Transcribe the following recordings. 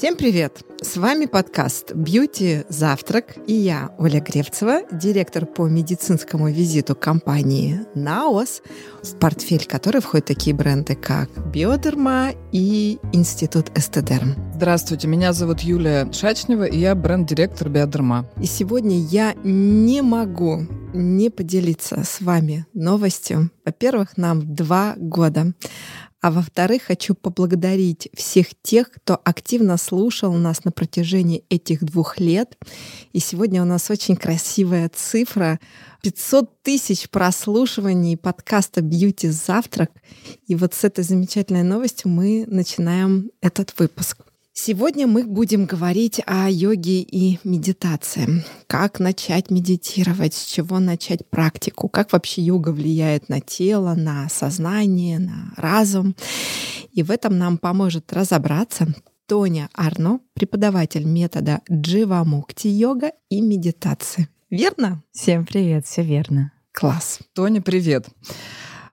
Всем привет! С вами подкаст «Бьюти Завтрак» и я, Оля Гревцева, директор по медицинскому визиту компании «Наос», в портфель которой входят такие бренды, как «Биодерма» и «Институт Эстедерм». Здравствуйте, меня зовут Юлия Шачнева, и я бренд-директор «Биодерма». И сегодня я не могу не поделиться с вами новостью. Во-первых, нам два года. А во-вторых, хочу поблагодарить всех тех, кто активно слушал нас на протяжении этих двух лет. И сегодня у нас очень красивая цифра. 500 тысяч прослушиваний подкаста «Бьюти Завтрак». И вот с этой замечательной новостью мы начинаем этот выпуск. Сегодня мы будем говорить о йоге и медитации. Как начать медитировать, с чего начать практику, как вообще йога влияет на тело, на сознание, на разум. И в этом нам поможет разобраться Тоня Арно, преподаватель метода Дживамукти йога и медитации. Верно? Всем привет, все верно. Класс. Тоня, привет.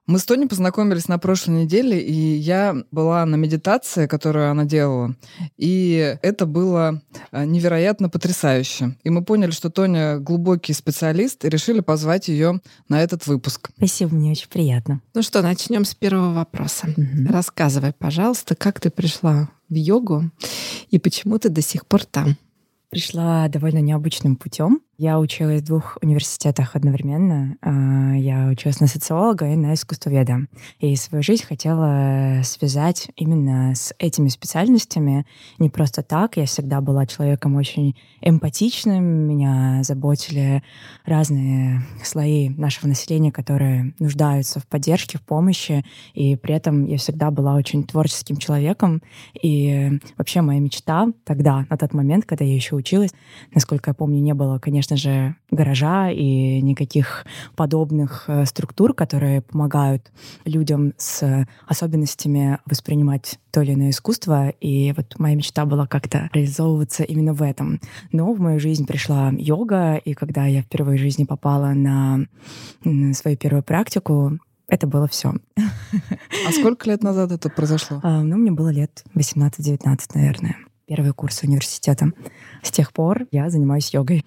Мы с Тони познакомились на прошлой неделе, и я была на медитации, которую она делала. И это было э, невероятно потрясающе. И мы поняли, что Тоня глубокий специалист, и решили позвать ее на этот выпуск. Спасибо, мне очень приятно. Ну что, начнем с первого вопроса. Угу. Рассказывай, пожалуйста, как ты пришла в йогу и почему ты до сих пор там? Пришла довольно необычным путем. Я училась в двух университетах одновременно. А, я училась на социолога и на искусствоведа. И свою жизнь хотела связать именно с этими специальностями. Не просто так. Я всегда была человеком очень эмпатичным. Меня заботили разные слои нашего населения, которые нуждаются в поддержке, в помощи. И при этом я всегда была очень творческим человеком. И вообще моя мечта тогда, на тот момент, когда я еще училась, насколько я помню, не было, конечно, конечно же, гаража и никаких подобных э, структур, которые помогают людям с особенностями воспринимать то или иное искусство. И вот моя мечта была как-то реализовываться именно в этом. Но в мою жизнь пришла йога, и когда я впервые в жизни попала на свою первую практику, это было все. А сколько лет назад это произошло? А, ну, мне было лет 18-19, наверное первый курс университета. С тех пор я занимаюсь йогой.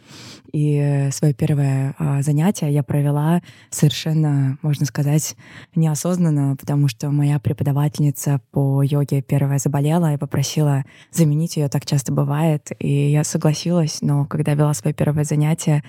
И свое первое а, занятие я провела совершенно, можно сказать, неосознанно, потому что моя преподавательница по йоге первая заболела и попросила заменить ее, так часто бывает. И я согласилась, но когда вела свое первое занятие,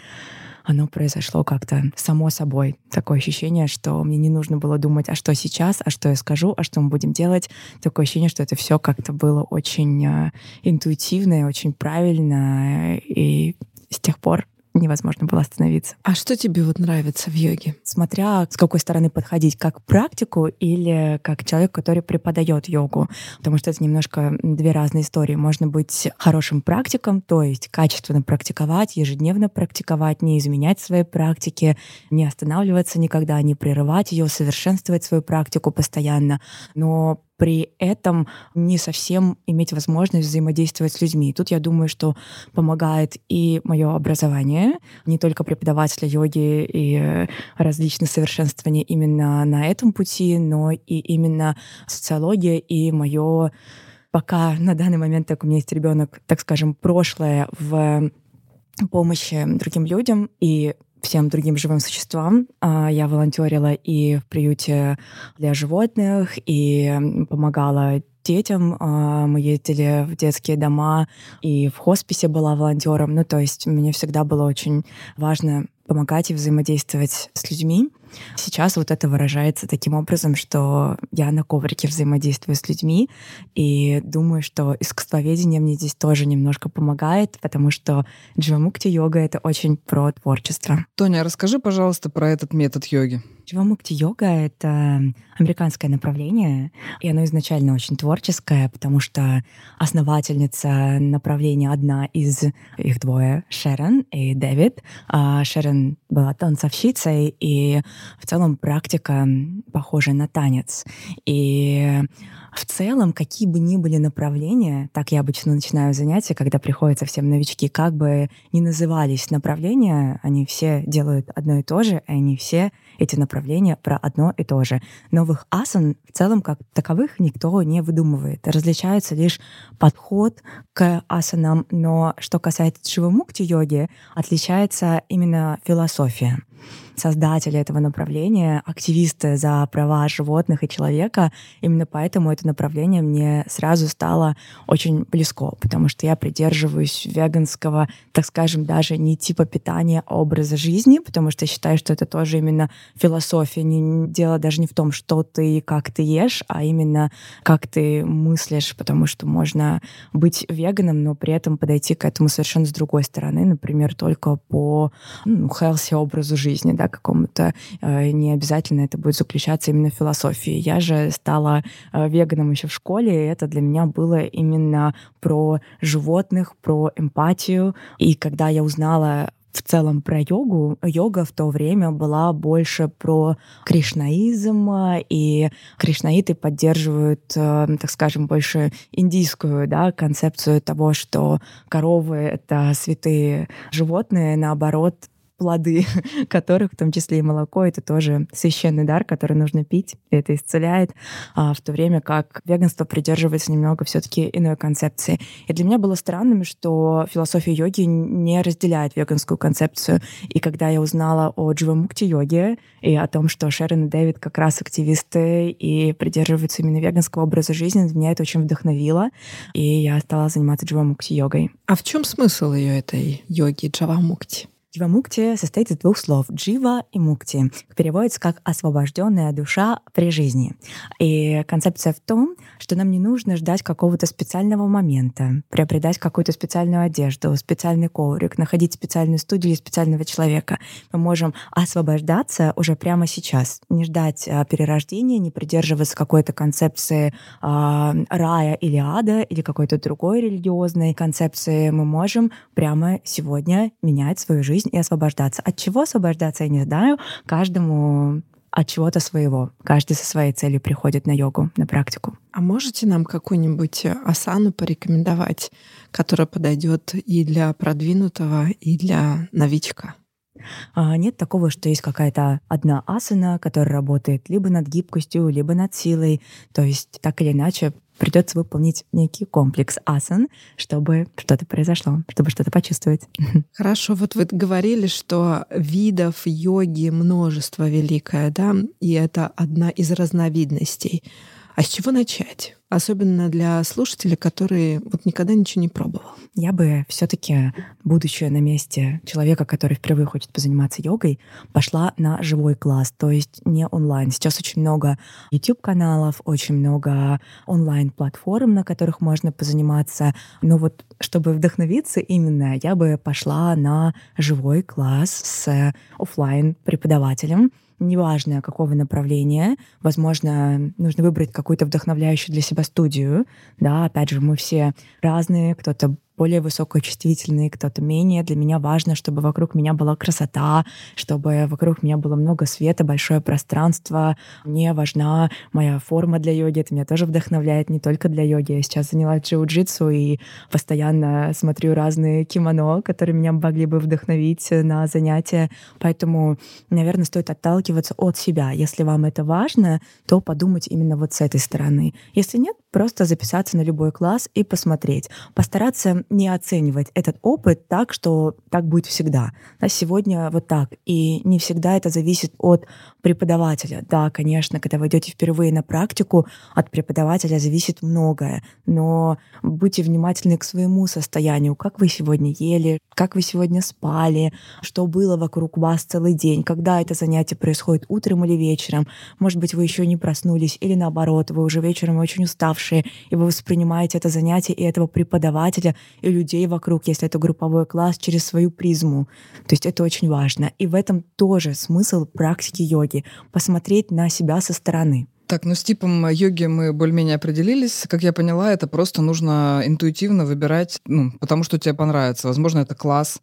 оно произошло как-то само собой. Такое ощущение, что мне не нужно было думать, а что сейчас, а что я скажу, а что мы будем делать. Такое ощущение, что это все как-то было очень э, интуитивно и очень правильно. И с тех пор невозможно было остановиться. А что тебе вот нравится в йоге? Смотря с какой стороны подходить, как практику или как человек, который преподает йогу. Потому что это немножко две разные истории. Можно быть хорошим практиком, то есть качественно практиковать, ежедневно практиковать, не изменять свои практики, не останавливаться никогда, не прерывать ее, совершенствовать свою практику постоянно. Но при этом не совсем иметь возможность взаимодействовать с людьми. И тут я думаю, что помогает и мое образование, не только преподавателя йоги и различные совершенствования именно на этом пути, но и именно социология и мое пока на данный момент, так у меня есть ребенок, так скажем, прошлое в помощи другим людям и всем другим живым существам. А, я волонтерила и в приюте для животных, и помогала детям. А, мы ездили в детские дома, и в хосписе была волонтером. Ну, то есть мне всегда было очень важно помогать и взаимодействовать с людьми. Сейчас вот это выражается таким образом, что я на коврике взаимодействую с людьми, и думаю, что искусствоведение мне здесь тоже немножко помогает, потому что дживамукти йога — это очень про творчество. Тоня, расскажи, пожалуйста, про этот метод йоги. Дживамукти йога — это американское направление, и оно изначально очень творческое, потому что основательница направления одна из их двое — Шерон и Дэвид. А Шерон была танцовщицей, и в целом практика похожая на танец. И В целом, какие бы ни были направления, так я обычно начинаю занятия, когда приходят совсем новички, как бы ни назывались направления, они все делают одно и то же, и они все эти направления про одно и то же. Новых асан в целом как таковых никто не выдумывает. Различается лишь подход к асанам, но что касается дживамукти-йоги, отличается именно философия создатели этого направления, активисты за права животных и человека. Именно поэтому это направление мне сразу стало очень близко, потому что я придерживаюсь веганского, так скажем, даже не типа питания, а образа жизни, потому что я считаю, что это тоже именно философия. Не, дело даже не в том, что ты и как ты ешь, а именно как ты мыслишь, потому что можно быть веганом, но при этом подойти к этому совершенно с другой стороны, например, только по ну, healthy образу жизни, да, какому-то, э, не обязательно это будет заключаться именно в философии. Я же стала э, веганом еще в школе, и это для меня было именно про животных, про эмпатию. И когда я узнала в целом про йогу. Йога в то время была больше про кришнаизм, и кришнаиты поддерживают, э, так скажем, больше индийскую да, концепцию того, что коровы — это святые животные, наоборот, плоды которых, в том числе и молоко, это тоже священный дар, который нужно пить, и это исцеляет, а в то время как веганство придерживается немного все таки иной концепции. И для меня было странным, что философия йоги не разделяет веганскую концепцию. И когда я узнала о дживамукти-йоге и о том, что Шерон и Дэвид как раз активисты и придерживаются именно веганского образа жизни, меня это очень вдохновило, и я стала заниматься дживамукти-йогой. А в чем смысл ее этой йоги джавамукти? Дживамукти состоит из двух слов «джива» и «мукти». Переводится как «освобожденная душа при жизни». И концепция в том, что нам не нужно ждать какого-то специального момента, приобретать какую-то специальную одежду, специальный коврик, находить специальную студию или специального человека. Мы можем освобождаться уже прямо сейчас, не ждать а, перерождения, не придерживаться какой-то концепции а, рая или ада или какой-то другой религиозной концепции. Мы можем прямо сегодня менять свою жизнь жизнь и освобождаться. От чего освобождаться, я не знаю. Каждому от чего-то своего. Каждый со своей целью приходит на йогу, на практику. А можете нам какую-нибудь асану порекомендовать, которая подойдет и для продвинутого, и для новичка? А, нет такого, что есть какая-то одна асана, которая работает либо над гибкостью, либо над силой. То есть так или иначе придется выполнить некий комплекс асан, чтобы что-то произошло, чтобы что-то почувствовать. Хорошо, вот вы говорили, что видов йоги множество великое, да, и это одна из разновидностей. А с чего начать? Особенно для слушателей, которые вот никогда ничего не пробовал. Я бы все таки будучи на месте человека, который впервые хочет позаниматься йогой, пошла на живой класс, то есть не онлайн. Сейчас очень много YouTube-каналов, очень много онлайн-платформ, на которых можно позаниматься. Но вот чтобы вдохновиться именно, я бы пошла на живой класс с офлайн преподавателем неважно какого направления, возможно, нужно выбрать какую-то вдохновляющую для себя студию, да, опять же, мы все разные, кто-то более высокочувствительный, кто-то менее. Для меня важно, чтобы вокруг меня была красота, чтобы вокруг меня было много света, большое пространство. Мне важна моя форма для йоги. Это меня тоже вдохновляет не только для йоги. Я сейчас занялась джиу-джитсу и постоянно смотрю разные кимоно, которые меня могли бы вдохновить на занятия. Поэтому, наверное, стоит отталкиваться от себя. Если вам это важно, то подумать именно вот с этой стороны. Если нет, просто записаться на любой класс и посмотреть. Постараться не оценивать этот опыт так, что так будет всегда. Да, сегодня вот так. И не всегда это зависит от преподавателя. Да, конечно, когда вы идете впервые на практику, от преподавателя зависит многое. Но будьте внимательны к своему состоянию. Как вы сегодня ели, как вы сегодня спали, что было вокруг вас целый день, когда это занятие происходит утром или вечером. Может быть, вы еще не проснулись, или наоборот, вы уже вечером очень уставшие, и вы воспринимаете это занятие и этого преподавателя и людей вокруг, если это групповой класс, через свою призму. То есть это очень важно. И в этом тоже смысл практики йоги — посмотреть на себя со стороны. Так, ну с типом йоги мы более-менее определились. Как я поняла, это просто нужно интуитивно выбирать, ну, потому что тебе понравится. Возможно, это класс,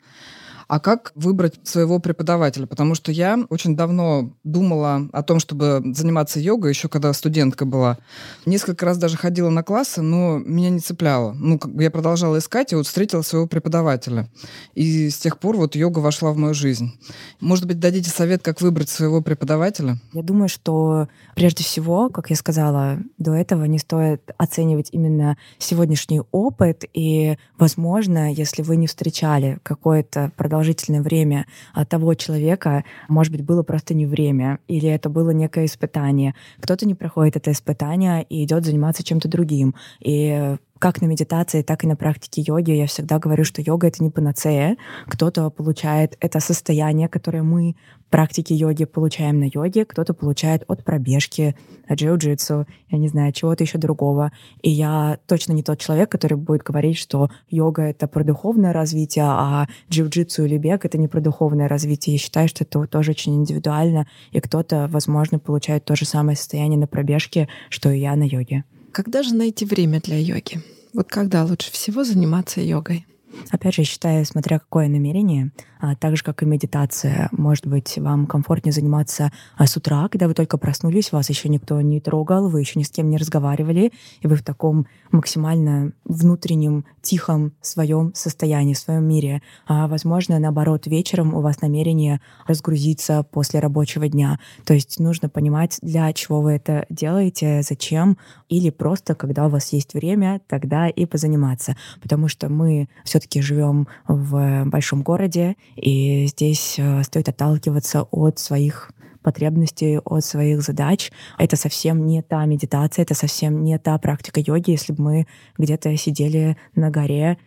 А как выбрать своего преподавателя? Потому что я очень давно думала о том, чтобы заниматься йогой, еще когда студентка была. Несколько раз даже ходила на классы, но меня не цепляло. Ну, я продолжала искать, и вот встретила своего преподавателя. И с тех пор вот йога вошла в мою жизнь. Может быть, дадите совет, как выбрать своего преподавателя? Я думаю, что прежде всего, как я сказала до этого, не стоит оценивать именно сегодняшний опыт. И, возможно, если вы не встречали какое-то продолжительное время того человека, может быть, было просто не время, или это было некое испытание. Кто-то не проходит это испытание и идет заниматься чем-то другим. И как на медитации, так и на практике йоги я всегда говорю, что йога — это не панацея. Кто-то получает это состояние, которое мы в практике йоги получаем на йоге, кто-то получает от пробежки, от джиу-джитсу, я не знаю, чего-то еще другого. И я точно не тот человек, который будет говорить, что йога — это про духовное развитие, а джиу-джитсу или бег — это не про духовное развитие. Я считаю, что это тоже очень индивидуально, и кто-то, возможно, получает то же самое состояние на пробежке, что и я на йоге. Когда же найти время для йоги? Вот когда лучше всего заниматься йогой? Опять же, считаю, смотря какое намерение, так же, как и медитация, может быть, вам комфортнее заниматься а, с утра, когда вы только проснулись, вас еще никто не трогал, вы еще ни с кем не разговаривали, и вы в таком максимально внутреннем, тихом своем состоянии, своем мире. А, возможно, наоборот, вечером у вас намерение разгрузиться после рабочего дня. То есть нужно понимать, для чего вы это делаете, зачем, или просто, когда у вас есть время, тогда и позаниматься. Потому что мы все все-таки живем в большом городе, и здесь э, стоит отталкиваться от своих потребностей, от своих задач. Это совсем не та медитация, это совсем не та практика йоги, если бы мы где-то сидели на горе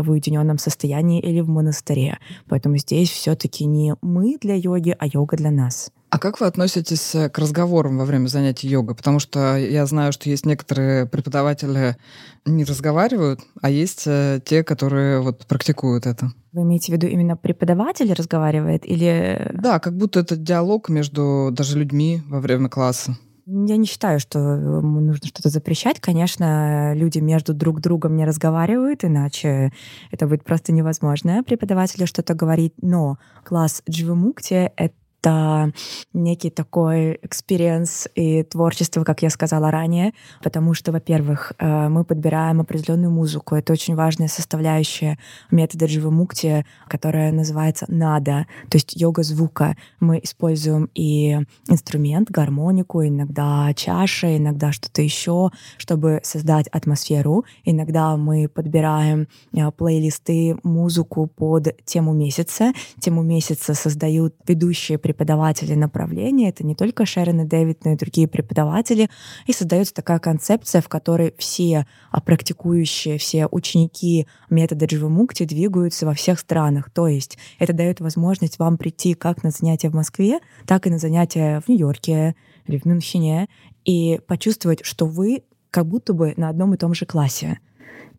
в уединенном состоянии или в монастыре. Поэтому здесь все-таки не мы для йоги, а йога для нас. А как вы относитесь э, к разговорам во время занятий йогой? Потому что я знаю, что есть некоторые преподаватели не разговаривают, а есть э, те, которые вот практикуют это. Вы имеете в виду именно преподаватель разговаривает или... Да, как будто это диалог между даже людьми во время класса. Я не считаю, что э, нужно что-то запрещать. Конечно, люди между друг другом не разговаривают, иначе это будет просто невозможно преподавателю что-то говорить. Но класс Дживамукти — это это некий такой experience и творчество, как я сказала ранее, потому что, во-первых, э, мы подбираем определенную музыку. Это очень важная составляющая метода Дживамукти, которая называется нада, то есть йога звука. Мы используем и инструмент, гармонику, иногда чаши, иногда что-то еще, чтобы создать атмосферу. Иногда мы подбираем э, плейлисты, музыку под тему месяца. Тему месяца создают ведущие преподаватели направления. Это не только Шерон и Дэвид, но и другие преподаватели. И создается такая концепция, в которой все а, практикующие, все ученики метода Дживамукти двигаются во всех странах. То есть это дает возможность вам прийти как на занятия в Москве, так и на занятия в Нью-Йорке или в Мюнхене и почувствовать, что вы как будто бы на одном и том же классе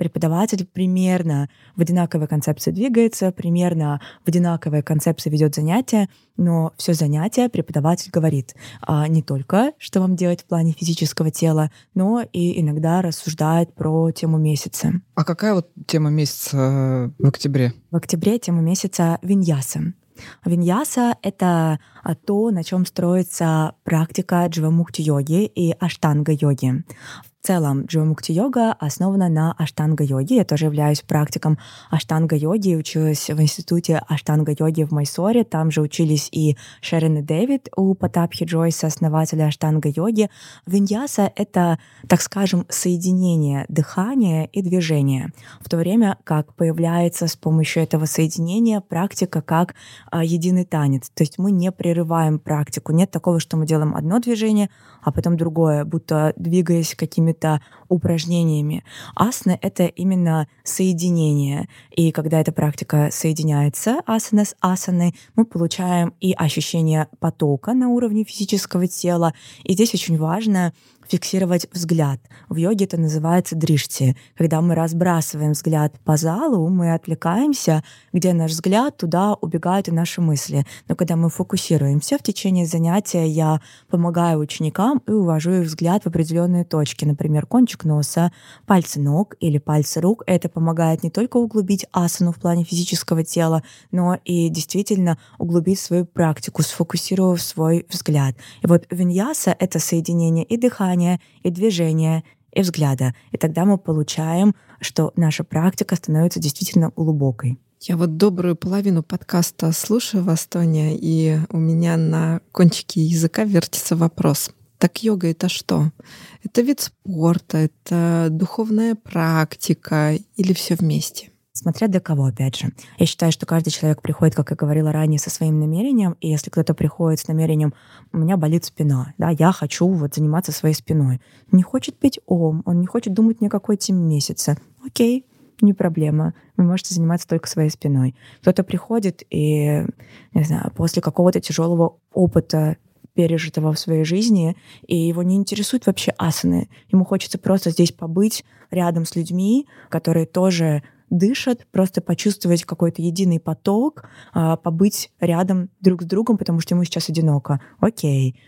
преподаватель примерно в одинаковой концепции двигается, примерно в одинаковой концепции ведет занятия, но все занятие преподаватель говорит а не только, что вам делать в плане физического тела, но и иногда рассуждает про тему месяца. А какая вот тема месяца в октябре? В октябре тема месяца виньяса. Виньяса — это то, на чем строится практика дживамукти-йоги и аштанга-йоги. В целом, джиомукти-йога основана на аштанга-йоге. Я тоже являюсь практиком аштанга-йоги. Училась в институте аштанга-йоги в Майсоре. Там же учились и Шерон и Дэвид у Потапхи Джойса, основателя аштанга-йоги. Виньяса — это, так скажем, соединение дыхания и движения. В то время как появляется с помощью этого соединения практика как а, единый танец. То есть мы не прерываем практику. Нет такого, что мы делаем одно движение, а потом другое, будто двигаясь какими какими-то упражнениями. Асана — это именно соединение. И когда эта практика соединяется, асана с асаной, мы получаем и ощущение потока на уровне физического тела. И здесь очень важно фиксировать взгляд. В йоге это называется дришти. Когда мы разбрасываем взгляд по залу, мы отвлекаемся, где наш взгляд, туда убегают и наши мысли. Но когда мы фокусируемся в течение занятия, я помогаю ученикам и увожу их взгляд в определенные точки, например, кончик носа, пальцы ног или пальцы рук. Это помогает не только углубить асану в плане физического тела, но и действительно углубить свою практику, сфокусировав свой взгляд. И вот виньяса — это соединение и дыхания, дыхания, и движения, и взгляда. И тогда мы получаем, что наша практика становится действительно глубокой. Я вот добрую половину подкаста слушаю вас, Тоня, и у меня на кончике языка вертится вопрос. Так йога это что? Это вид спорта, это духовная практика или все вместе? Смотря для кого, опять же. Я считаю, что каждый человек приходит, как я говорила ранее, со своим намерением, и если кто-то приходит с намерением «у меня болит спина», да, я хочу вот заниматься своей спиной, не хочет петь ом, он не хочет думать ни о какой теме месяца, окей, не проблема. Вы можете заниматься только своей спиной. Кто-то приходит и, не знаю, после какого-то тяжелого опыта пережитого в своей жизни, и его не интересует вообще асаны. Ему хочется просто здесь побыть рядом с людьми, которые тоже дышат, просто почувствовать какой-то единый поток, а, побыть рядом друг с другом, потому что ему сейчас одиноко. Окей.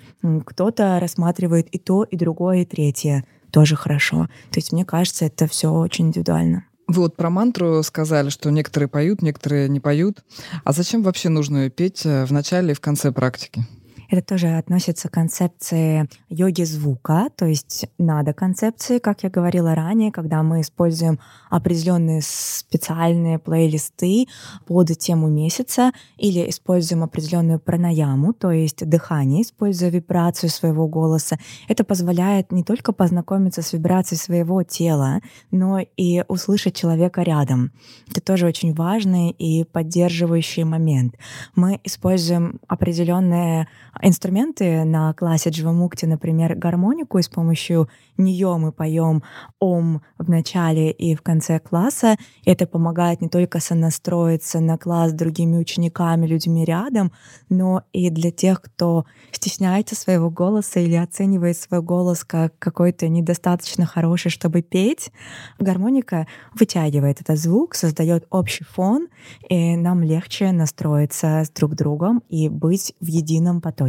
Кто-то рассматривает и то, и другое, и третье. Тоже хорошо. То есть мне кажется, это все очень индивидуально. Вы вот про мантру сказали, что некоторые поют, некоторые не поют. А зачем вообще нужно ее петь э, в начале и в конце практики? Это тоже относится к концепции йоги звука, то есть надо концепции, как я говорила ранее, когда мы используем определенные специальные плейлисты под тему месяца или используем определенную пранаяму, то есть дыхание, используя вибрацию своего голоса. Это позволяет не только познакомиться с вибрацией своего тела, но и услышать человека рядом. Это тоже очень важный и поддерживающий момент. Мы используем определенные инструменты на классе Дживамукти, например, гармонику, и с помощью нее мы поем ом в начале и в конце класса. Это помогает не только сонастроиться на класс с другими учениками, людьми рядом, но и для тех, кто стесняется своего голоса или оценивает свой голос как какой-то недостаточно хороший, чтобы петь. Гармоника вытягивает этот звук, создает общий фон, и нам легче настроиться с друг другом и быть в едином потоке.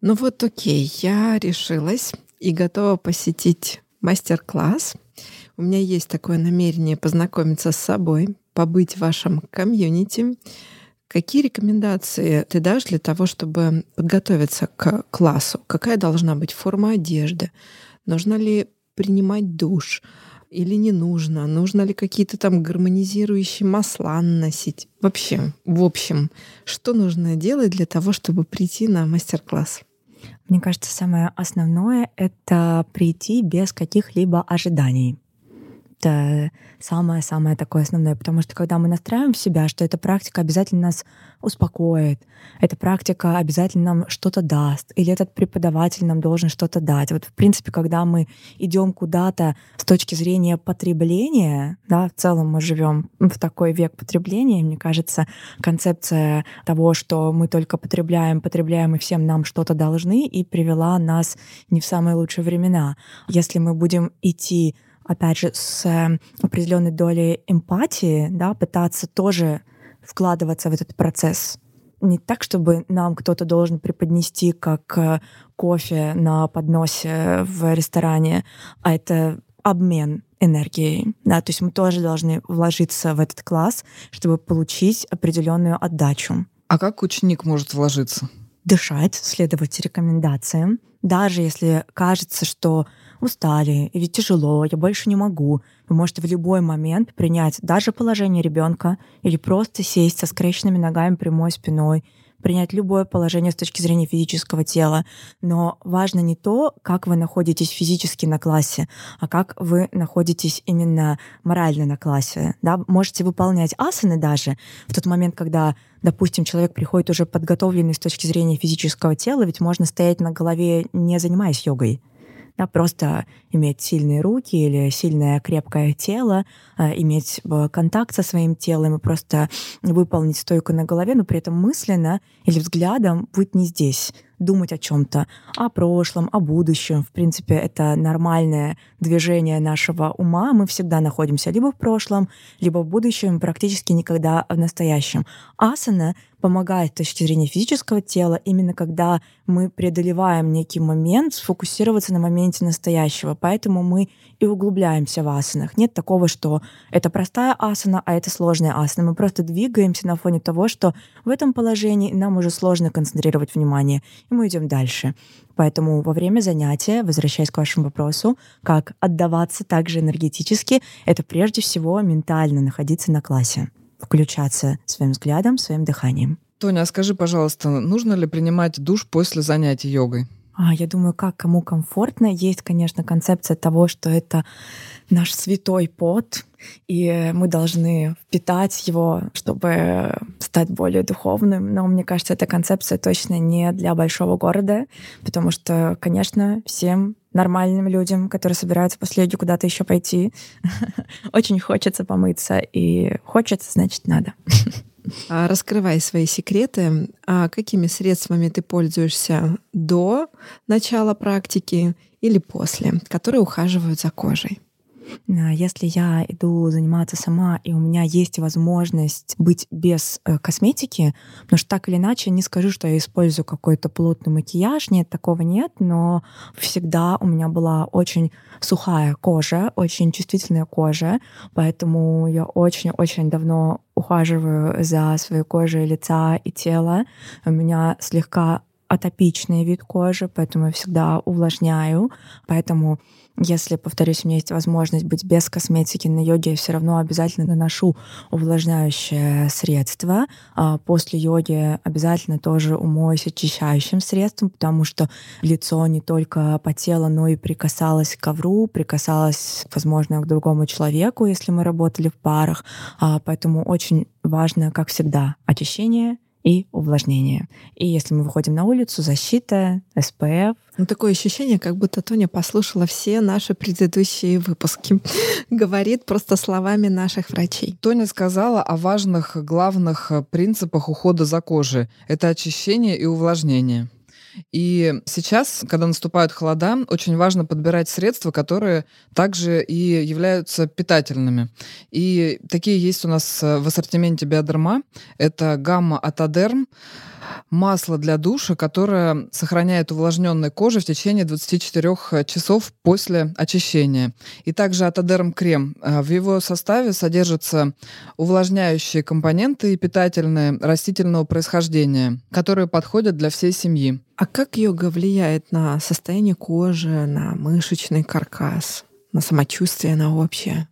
Ну вот окей, я решилась и готова посетить мастер-класс. У меня есть такое намерение познакомиться с собой, побыть в вашем комьюнити. Какие рекомендации ты дашь для того, чтобы подготовиться к классу? Какая должна быть форма одежды? Нужно ли принимать душ? Или не нужно? Нужно ли какие-то там гармонизирующие масла наносить? Вообще, в общем, что нужно делать для того, чтобы прийти на мастер-класс? Мне кажется, самое основное — это прийти без каких-либо ожиданий это самое-самое такое основное, потому что когда мы настраиваем себя, что эта практика обязательно нас успокоит, эта практика обязательно нам что-то даст, или этот преподаватель нам должен что-то дать. Вот в принципе, когда мы идем куда-то с точки зрения потребления, да, в целом мы живем в такой век потребления, мне кажется, концепция того, что мы только потребляем, потребляем и всем нам что-то должны, и привела нас не в самые лучшие времена. Если мы будем идти опять же, с э, определенной долей эмпатии, да, пытаться тоже вкладываться в этот процесс. Не так, чтобы нам кто-то должен преподнести как э, кофе на подносе в ресторане, а это обмен энергией. Да, то есть мы тоже должны вложиться в этот класс, чтобы получить определенную отдачу. А как ученик может вложиться? Дышать, следовать рекомендациям. Даже если кажется, что устали, или тяжело, я больше не могу. Вы можете в любой момент принять даже положение ребенка или просто сесть со скрещенными ногами прямой спиной, принять любое положение с точки зрения физического тела. Но важно не то, как вы находитесь физически на классе, а как вы находитесь именно морально на классе. Да? Можете выполнять асаны даже в тот момент, когда допустим, человек приходит уже подготовленный с точки зрения физического тела, ведь можно стоять на голове, не занимаясь йогой да, просто иметь сильные руки или сильное крепкое тело, а, иметь э, контакт со своим телом и просто выполнить стойку на голове, но при этом мысленно или взглядом быть не здесь, думать о чем-то, о прошлом, о будущем. В принципе, это нормальное движение нашего ума. Мы всегда находимся либо в прошлом, либо в будущем, практически никогда в настоящем. Асана помогает с точки зрения физического тела, именно когда мы преодолеваем некий момент, сфокусироваться на моменте настоящего. Поэтому мы и углубляемся в асанах. Нет такого, что это простая асана, а это сложная асана. Мы просто двигаемся на фоне того, что в этом положении нам уже сложно концентрировать внимание, и мы идем дальше. Поэтому во время занятия, возвращаясь к вашему вопросу, как отдаваться также энергетически, это прежде всего ментально находиться на классе включаться своим взглядом, своим дыханием. Тоня, а скажи, пожалуйста, нужно ли принимать душ после занятий йогой? А, я думаю, как кому комфортно. Есть, конечно, концепция того, что это наш святой пот, и мы должны впитать его, чтобы стать более духовным. Но мне кажется, эта концепция точно не для большого города, потому что, конечно, всем нормальным людям, которые собираются после йоги куда-то еще пойти, очень хочется помыться, и хочется, значит, надо. А, раскрывай свои секреты. А какими средствами ты пользуешься до начала практики или после, которые ухаживают за кожей? А, если я иду заниматься сама, и у меня есть возможность быть без э, косметики, потому что так или иначе не скажу, что я использую какой-то плотный макияж, нет, такого нет, но всегда у меня была очень сухая кожа, очень чувствительная кожа, поэтому я очень-очень давно ухаживаю за своей кожей лица и тела. У меня слегка атопичный вид кожи, поэтому я всегда увлажняю. Поэтому, если, повторюсь, у меня есть возможность быть без косметики на йоге, я все равно обязательно наношу увлажняющее средство. А после йоги обязательно тоже умоюсь очищающим средством, потому что лицо не только потело, но и прикасалось к ковру, прикасалось, возможно, к другому человеку, если мы работали в парах. А поэтому очень важно, как всегда, очищение — и увлажнение. И если мы выходим на улицу, защита, СПФ. Ну, такое ощущение, как будто Тоня послушала все наши предыдущие выпуски. Говорит просто словами наших врачей. Тоня сказала о важных главных принципах ухода за кожей. Это очищение и увлажнение. И сейчас, когда наступают холода, очень важно подбирать средства, которые также и являются питательными. И такие есть у нас в ассортименте Биодерма. Это гамма Атодерм, масло для душа, которое сохраняет увлажненной кожу в течение 24 часов после очищения. И также Атодерм крем. В его составе содержатся увлажняющие компоненты и питательные растительного происхождения, которые подходят для всей семьи. А как йога влияет на состояние кожи, на мышечный каркас, на самочувствие, на общее?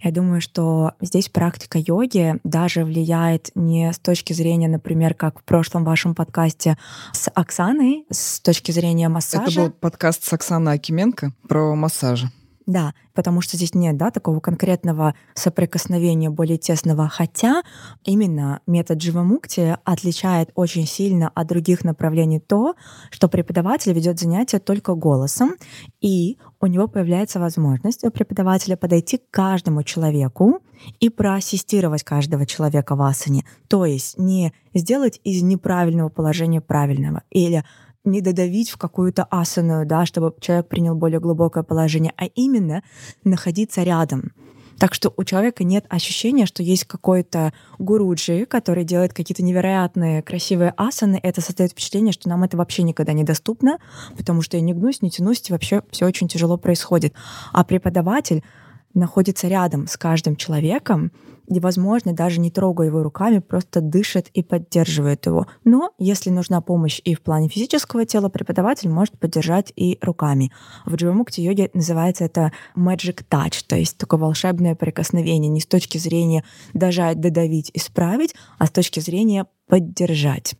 Я думаю, что здесь практика йоги даже влияет не с точки зрения, например, как в прошлом вашем подкасте с Оксаной, с точки зрения массажа. Это был подкаст с Оксаной Акименко про массажи. Да, потому что здесь нет да, такого конкретного соприкосновения более тесного, хотя именно метод Дживамукти отличает очень сильно от других направлений то, что преподаватель ведет занятия только голосом, и у него появляется возможность у преподавателя подойти к каждому человеку и проассистировать каждого человека в асане. То есть не сделать из неправильного положения правильного или не додавить в какую-то асану, да, чтобы человек принял более глубокое положение, а именно находиться рядом. Так что у человека нет ощущения, что есть какой-то гуруджи, который делает какие-то невероятные красивые асаны. Это создает впечатление, что нам это вообще никогда не доступно, потому что я не гнусь, не тянусь, и вообще все очень тяжело происходит. А преподаватель находится рядом с каждым человеком, и, возможно, даже не трогая его руками, просто дышит и поддерживает его. Но если нужна помощь и в плане физического тела, преподаватель может поддержать и руками. В дживамукти йоге называется это magic touch, то есть такое волшебное прикосновение, не с точки зрения дожать, додавить, исправить, а с точки зрения поддержать.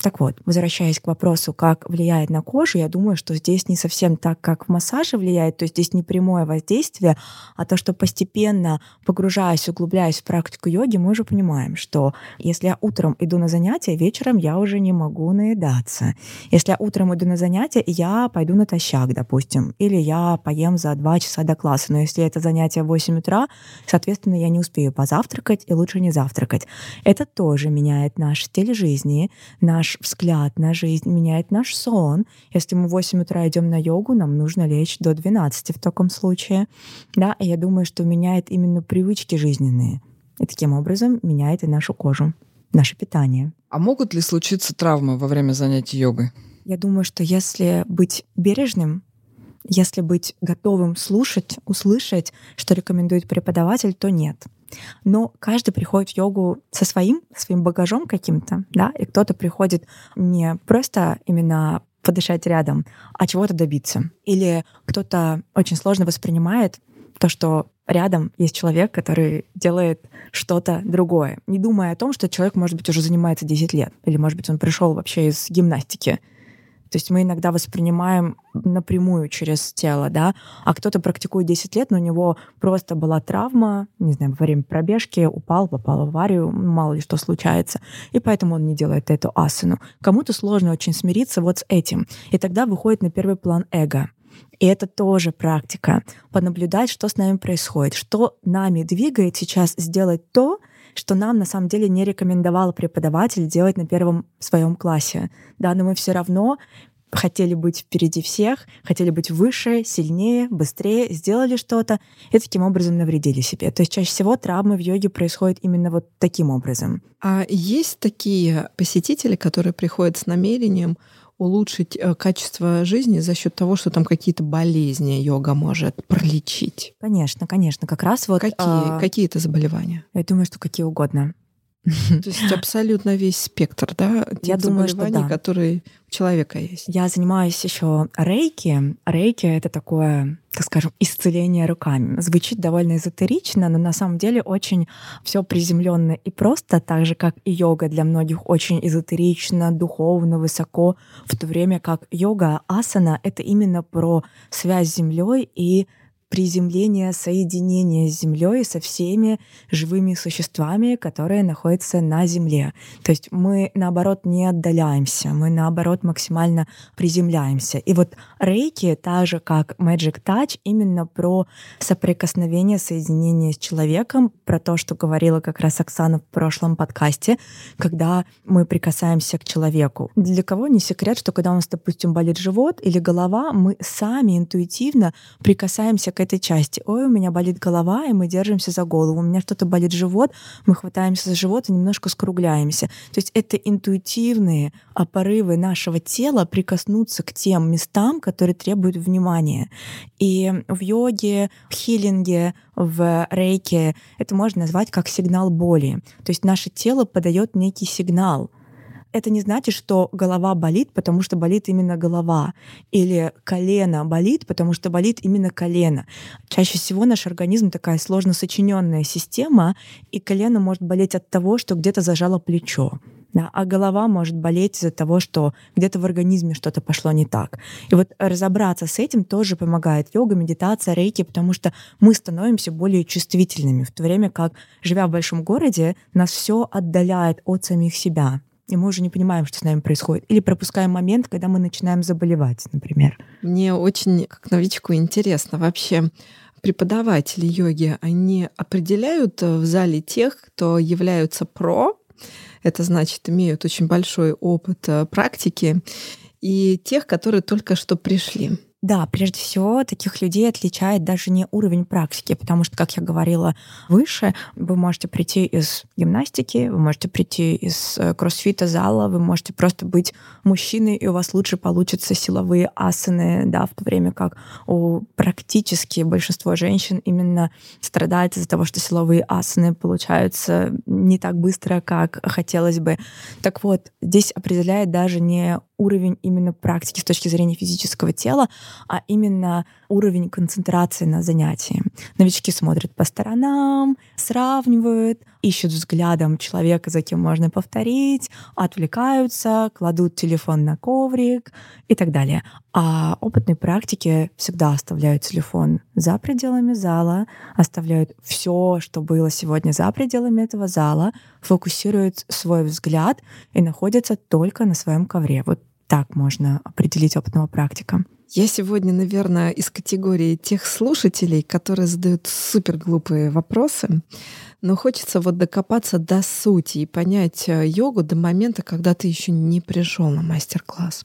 Так вот, возвращаясь к вопросу, как влияет на кожу, я думаю, что здесь не совсем так, как в массаже влияет, то есть здесь не прямое воздействие, а то, что постепенно, погружаясь, углубляясь практику йоги, мы уже понимаем, что если я утром иду на занятия, вечером я уже не могу наедаться. Если я утром иду на занятия, я пойду натощак, допустим, или я поем за два часа до класса. Но если это занятие в 8 утра, соответственно, я не успею позавтракать, и лучше не завтракать. Это тоже меняет наш стиль жизни, наш взгляд на жизнь, меняет наш сон. Если мы в 8 утра идем на йогу, нам нужно лечь до 12 в таком случае. Да, и я думаю, что меняет именно привычки жизненные. И таким образом меняет и нашу кожу, наше питание. А могут ли случиться травмы во время занятий йогой? Я думаю, что если быть бережным, если быть готовым слушать, услышать, что рекомендует преподаватель, то нет. Но каждый приходит в йогу со своим, своим багажом каким-то, да, и кто-то приходит не просто именно подышать рядом, а чего-то добиться. Или кто-то очень сложно воспринимает то, что рядом есть человек, который делает что-то другое, не думая о том, что человек, может быть, уже занимается 10 лет, или, может быть, он пришел вообще из гимнастики, то есть мы иногда воспринимаем напрямую через тело, да, а кто-то практикует 10 лет, но у него просто была травма, не знаю, во время пробежки упал, попал в аварию, мало ли что случается, и поэтому он не делает эту асану. Кому-то сложно очень смириться вот с этим, и тогда выходит на первый план эго. И это тоже практика. Понаблюдать, что с нами происходит, что нами двигает сейчас сделать то, что нам на самом деле не рекомендовал преподаватель делать на первом своем классе. Да, но мы все равно хотели быть впереди всех, хотели быть выше, сильнее, быстрее, сделали что-то и таким образом навредили себе. То есть чаще всего травмы в йоге происходят именно вот таким образом. А есть такие посетители, которые приходят с намерением улучшить э, качество жизни за счет того, что там какие-то болезни йога может пролечить? Конечно, конечно. Как раз вот... Какие, а... какие это заболевания? Я думаю, что какие угодно. То есть абсолютно весь спектр, да, тех Я думаю, что да. которые у человека есть. Я занимаюсь еще рейки. Рейки — это такое, так скажем, исцеление руками. Звучит довольно эзотерично, но на самом деле очень все приземленно и просто, так же, как и йога для многих очень эзотерично, духовно, высоко, в то время как йога, асана — это именно про связь с землей и приземление, соединение с Землей, со всеми живыми существами, которые находятся на Земле. То есть мы, наоборот, не отдаляемся, мы, наоборот, максимально приземляемся. И вот рейки, так же как Magic Touch, именно про соприкосновение, соединение с человеком, про то, что говорила как раз Оксана в прошлом подкасте, когда мы прикасаемся к человеку. Для кого не секрет, что когда у нас, допустим, болит живот или голова, мы сами интуитивно прикасаемся к этой части. Ой, у меня болит голова, и мы держимся за голову. У меня что-то болит живот, мы хватаемся за живот и немножко скругляемся. То есть это интуитивные порывы нашего тела прикоснуться к тем местам, которые требуют внимания. И в йоге, в хилинге, в рейке это можно назвать как сигнал боли. То есть наше тело подает некий сигнал — это не значит, что голова болит, потому что болит именно голова, или колено болит, потому что болит именно колено. Чаще всего наш организм такая сложно сочиненная система, и колено может болеть от того, что где-то зажало плечо. Да, а голова может болеть из-за того, что где-то в организме что-то пошло не так. И вот разобраться с этим тоже помогает йога, медитация, рейки, потому что мы становимся более чувствительными, в то время как, живя в большом городе, нас все отдаляет от самих себя и мы уже не понимаем, что с нами происходит. Или пропускаем момент, когда мы начинаем заболевать, например. Мне очень, как новичку, интересно вообще, преподаватели йоги, они определяют э, в зале тех, кто являются про, это значит, имеют очень большой опыт э, практики, и тех, которые только что пришли. Да, прежде всего, таких людей отличает даже не уровень практики, потому что, как я говорила выше, вы можете прийти из гимнастики, вы можете прийти из э, кроссфита зала, вы можете просто быть мужчиной, и у вас лучше получатся силовые асаны, да, в то время как у практически большинство женщин именно страдает из-за того, что силовые асаны получаются не так быстро, как хотелось бы. Так вот, здесь определяет даже не уровень именно практики с точки зрения физического тела, а именно уровень концентрации на занятии. Новички смотрят по сторонам, сравнивают, ищут взглядом человека, за кем можно повторить, отвлекаются, кладут телефон на коврик и так далее. А опытные практики всегда оставляют телефон за пределами зала, оставляют все, что было сегодня за пределами этого зала, фокусируют свой взгляд и находятся только на своем ковре. Вот так можно определить опытного практика. Я сегодня, наверное, из категории тех слушателей, которые задают супер глупые вопросы, но хочется вот докопаться до сути и понять э, йогу до момента, когда ты еще не пришел на мастер-класс.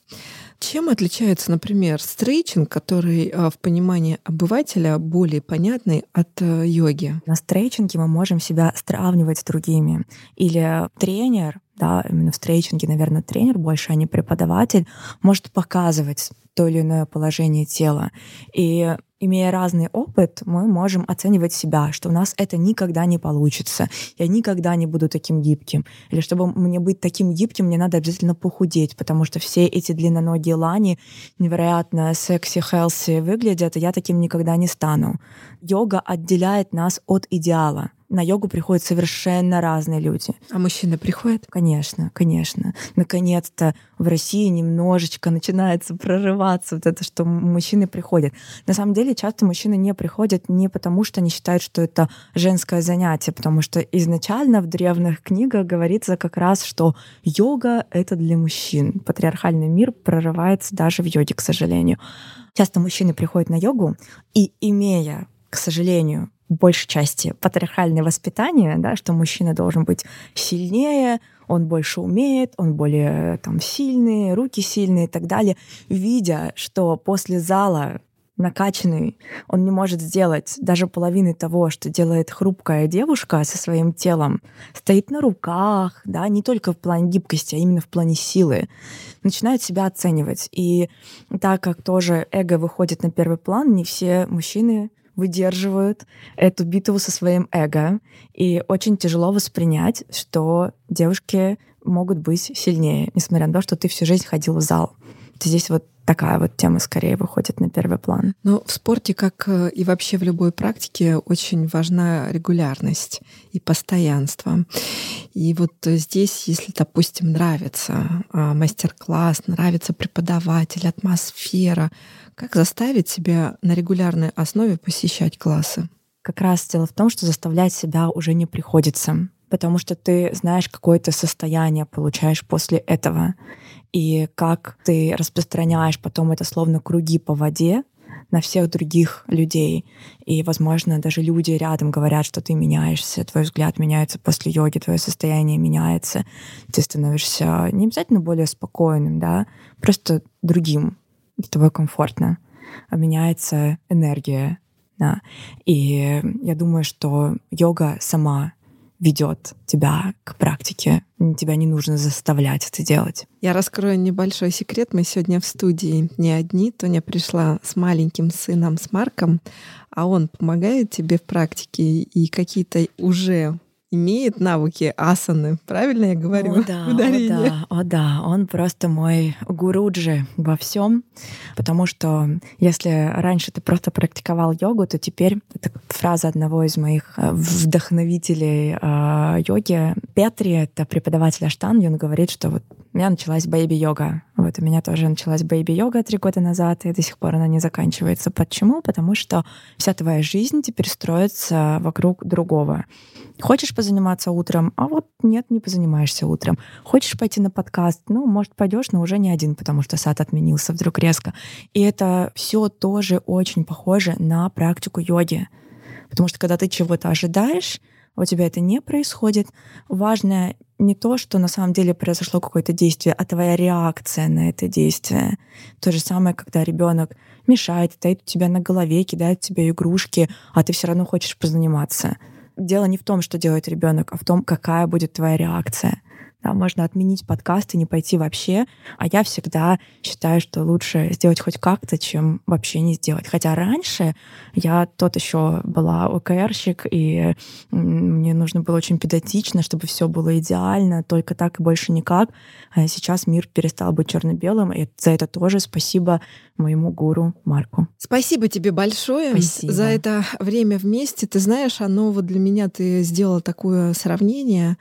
Чем отличается, например, стрейчинг, который э, в понимании обывателя более понятный от э, йоги? На стрейчинге мы можем себя сравнивать с другими. Или тренер да, именно в стрейчинге, наверное, тренер больше, а не преподаватель, может показывать то или иное положение тела. И имея разный опыт, мы можем оценивать себя, что у нас это никогда не получится. Я никогда не буду таким гибким. Или чтобы мне быть таким гибким, мне надо обязательно похудеть, потому что все эти длинноногие лани невероятно секси, хелси выглядят, и я таким никогда не стану. Йога отделяет нас от идеала на йогу приходят совершенно разные люди. А мужчины приходят? Конечно, конечно. Наконец-то в России немножечко начинается прорываться вот это, что мужчины приходят. На самом деле часто мужчины не приходят не потому, что они считают, что это женское занятие, потому что изначально в древних книгах говорится как раз, что йога — это для мужчин. Патриархальный мир прорывается даже в йоге, к сожалению. Часто мужчины приходят на йогу и, имея к сожалению, большей части патриархальное воспитание, да, что мужчина должен быть сильнее, он больше умеет, он более там сильный, руки сильные и так далее, видя, что после зала накачанный, он не может сделать даже половины того, что делает хрупкая девушка со своим телом, стоит на руках, да, не только в плане гибкости, а именно в плане силы, начинает себя оценивать. И так как тоже эго выходит на первый план, не все мужчины выдерживают эту битву со своим эго. И очень тяжело воспринять, что девушки могут быть сильнее, несмотря на то, что ты всю жизнь ходил в зал. Здесь вот такая вот тема скорее выходит на первый план. Но в спорте, как э, и вообще в любой практике, очень важна регулярность и постоянство. И вот здесь, если, допустим, нравится а, мастер-класс, нравится преподаватель, атмосфера, как заставить себя на регулярной основе посещать классы? Как раз дело в том, что заставлять себя уже не приходится, потому что ты знаешь, какое-то состояние получаешь после этого и как ты распространяешь потом это словно круги по воде на всех других людей. И, возможно, даже люди рядом говорят, что ты меняешься, твой взгляд меняется после йоги, твое состояние меняется, ты становишься не обязательно более спокойным, да, просто другим, с тобой комфортно, а меняется энергия. Да. И я думаю, что йога сама ведет тебя к практике. Тебя не нужно заставлять это делать. Я раскрою небольшой секрет. Мы сегодня в студии не одни. Тоня пришла с маленьким сыном, с Марком, а он помогает тебе в практике и какие-то уже имеет навыки асаны, правильно я говорю? О да, о да, о да, он просто мой гуруджи во всем, потому что если раньше ты просто практиковал йогу, то теперь это фраза одного из моих э, вдохновителей э, йоги. Петри, это преподаватель аштанги, он говорит, что вот у меня началась baby-йога. Вот у меня тоже началась baby-йога три года назад, и до сих пор она не заканчивается. Почему? Потому что вся твоя жизнь теперь строится вокруг другого. Хочешь позаниматься утром, а вот нет, не позанимаешься утром. Хочешь пойти на подкаст, ну, может, пойдешь, но уже не один, потому что сад отменился вдруг резко. И это все тоже очень похоже на практику йоги. Потому что когда ты чего-то ожидаешь, у тебя это не происходит. Важно не то, что на самом деле произошло какое-то действие, а твоя реакция на это действие. То же самое, когда ребенок мешает, стоит у тебя на голове, кидает тебе игрушки, а ты все равно хочешь позаниматься дело не в том, что делает ребенок, а в том, какая будет твоя реакция. Да, можно отменить подкаст и не пойти вообще. А я всегда считаю, что лучше сделать хоть как-то, чем вообще не сделать. Хотя раньше я тот еще была ОКРщик, и мне нужно было очень педатично, чтобы все было идеально, только так и больше никак. А сейчас мир перестал быть черно-белым, и за это тоже спасибо моему гуру Марку. Спасибо тебе большое Спасибо. за это время вместе. Ты знаешь, оно вот для меня ты сделала такое сравнение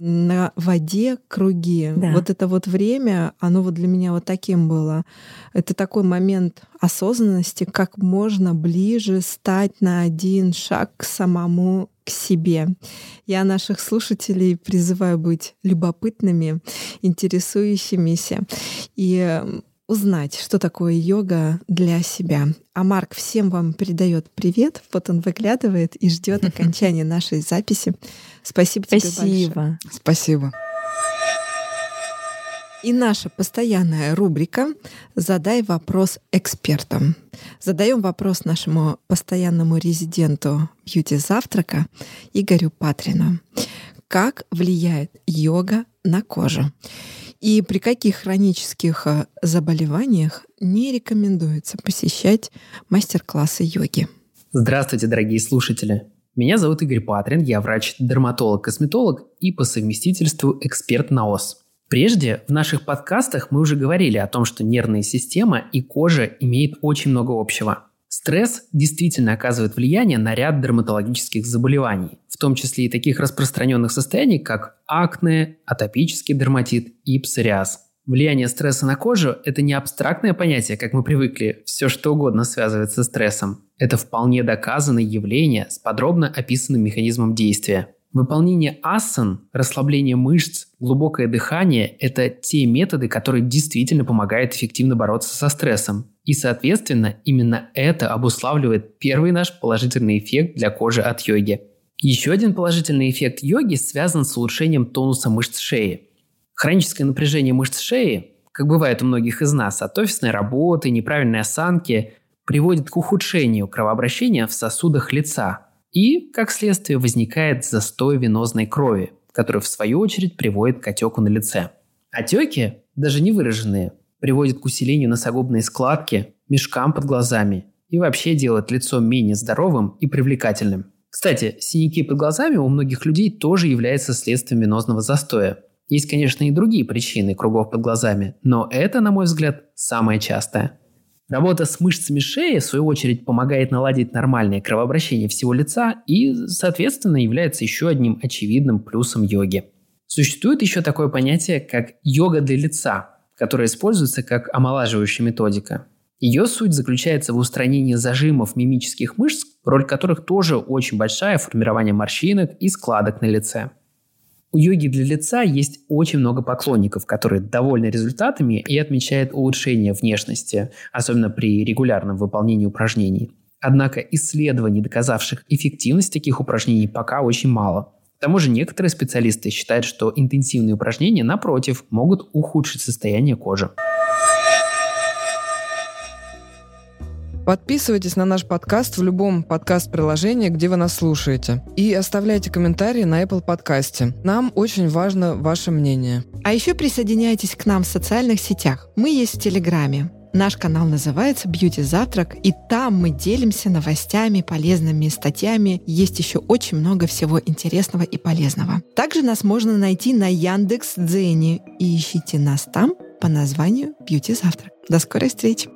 на воде круги. Да. Вот это вот время, оно вот для меня вот таким было. Это такой момент осознанности, как можно ближе стать на один шаг к самому к себе. Я наших слушателей призываю быть любопытными, интересующимися. И узнать, что такое йога для себя. А Марк всем вам передает привет. Вот он выглядывает и ждет окончания нашей записи. Спасибо, тебе большое. Спасибо. И наша постоянная рубрика «Задай вопрос экспертам». Задаем вопрос нашему постоянному резиденту бьюти-завтрака Игорю Патрину. Как влияет йога на кожу? И при каких хронических э, заболеваниях не рекомендуется посещать мастер-классы йоги? Здравствуйте, дорогие слушатели! Меня зовут Игорь Патрин, я врач-дерматолог-косметолог и по совместительству эксперт на ОС. Прежде в наших подкастах мы уже говорили о том, что нервная система и кожа имеют очень много общего – Стресс действительно оказывает влияние на ряд дерматологических заболеваний, в том числе и таких распространенных состояний, как акне, атопический дерматит и псориаз. Влияние стресса на кожу – это не абстрактное понятие, как мы привыкли, все что угодно связывается с стрессом. Это вполне доказанное явление с подробно описанным механизмом действия. Выполнение асан, расслабление мышц, глубокое дыхание – это те методы, которые действительно помогают эффективно бороться со стрессом. И, соответственно, именно это обуславливает первый наш положительный эффект для кожи от йоги. Еще один положительный эффект йоги связан с улучшением тонуса мышц шеи. Хроническое напряжение мышц шеи, как бывает у многих из нас, от офисной работы, неправильной осанки, приводит к ухудшению кровообращения в сосудах лица – и, как следствие, возникает застой венозной крови, который в свою очередь приводит к отеку на лице. Отеки, даже не выраженные, приводят к усилению носогубной складки, мешкам под глазами и вообще делают лицо менее здоровым и привлекательным. Кстати, синяки под глазами у многих людей тоже являются следствием венозного застоя. Есть, конечно, и другие причины кругов под глазами, но это, на мой взгляд, самое частое. Работа с мышцами шеи, в свою очередь, помогает наладить нормальное кровообращение всего лица и, соответственно, является еще одним очевидным плюсом йоги. Существует еще такое понятие, как йога для лица, которое используется как омолаживающая методика. Ее суть заключается в устранении зажимов мимических мышц, роль которых тоже очень большая в формировании морщинок и складок на лице. У йоги для лица есть очень много поклонников, которые довольны результатами и отмечают улучшение внешности, особенно при регулярном выполнении упражнений. Однако исследований, доказавших эффективность таких упражнений, пока очень мало. К тому же некоторые специалисты считают, что интенсивные упражнения, напротив, могут ухудшить состояние кожи. Подписывайтесь на наш подкаст в любом подкаст-приложении, где вы нас слушаете. И оставляйте комментарии на Apple подкасте. Нам очень важно ваше мнение. А еще присоединяйтесь к нам в социальных сетях. Мы есть в Телеграме. Наш канал называется Beauty Завтрак, и там мы делимся новостями, полезными статьями. Есть еще очень много всего интересного и полезного. Также нас можно найти на Яндекс Дзене и ищите нас там по названию Beauty Завтрак. До скорой встречи!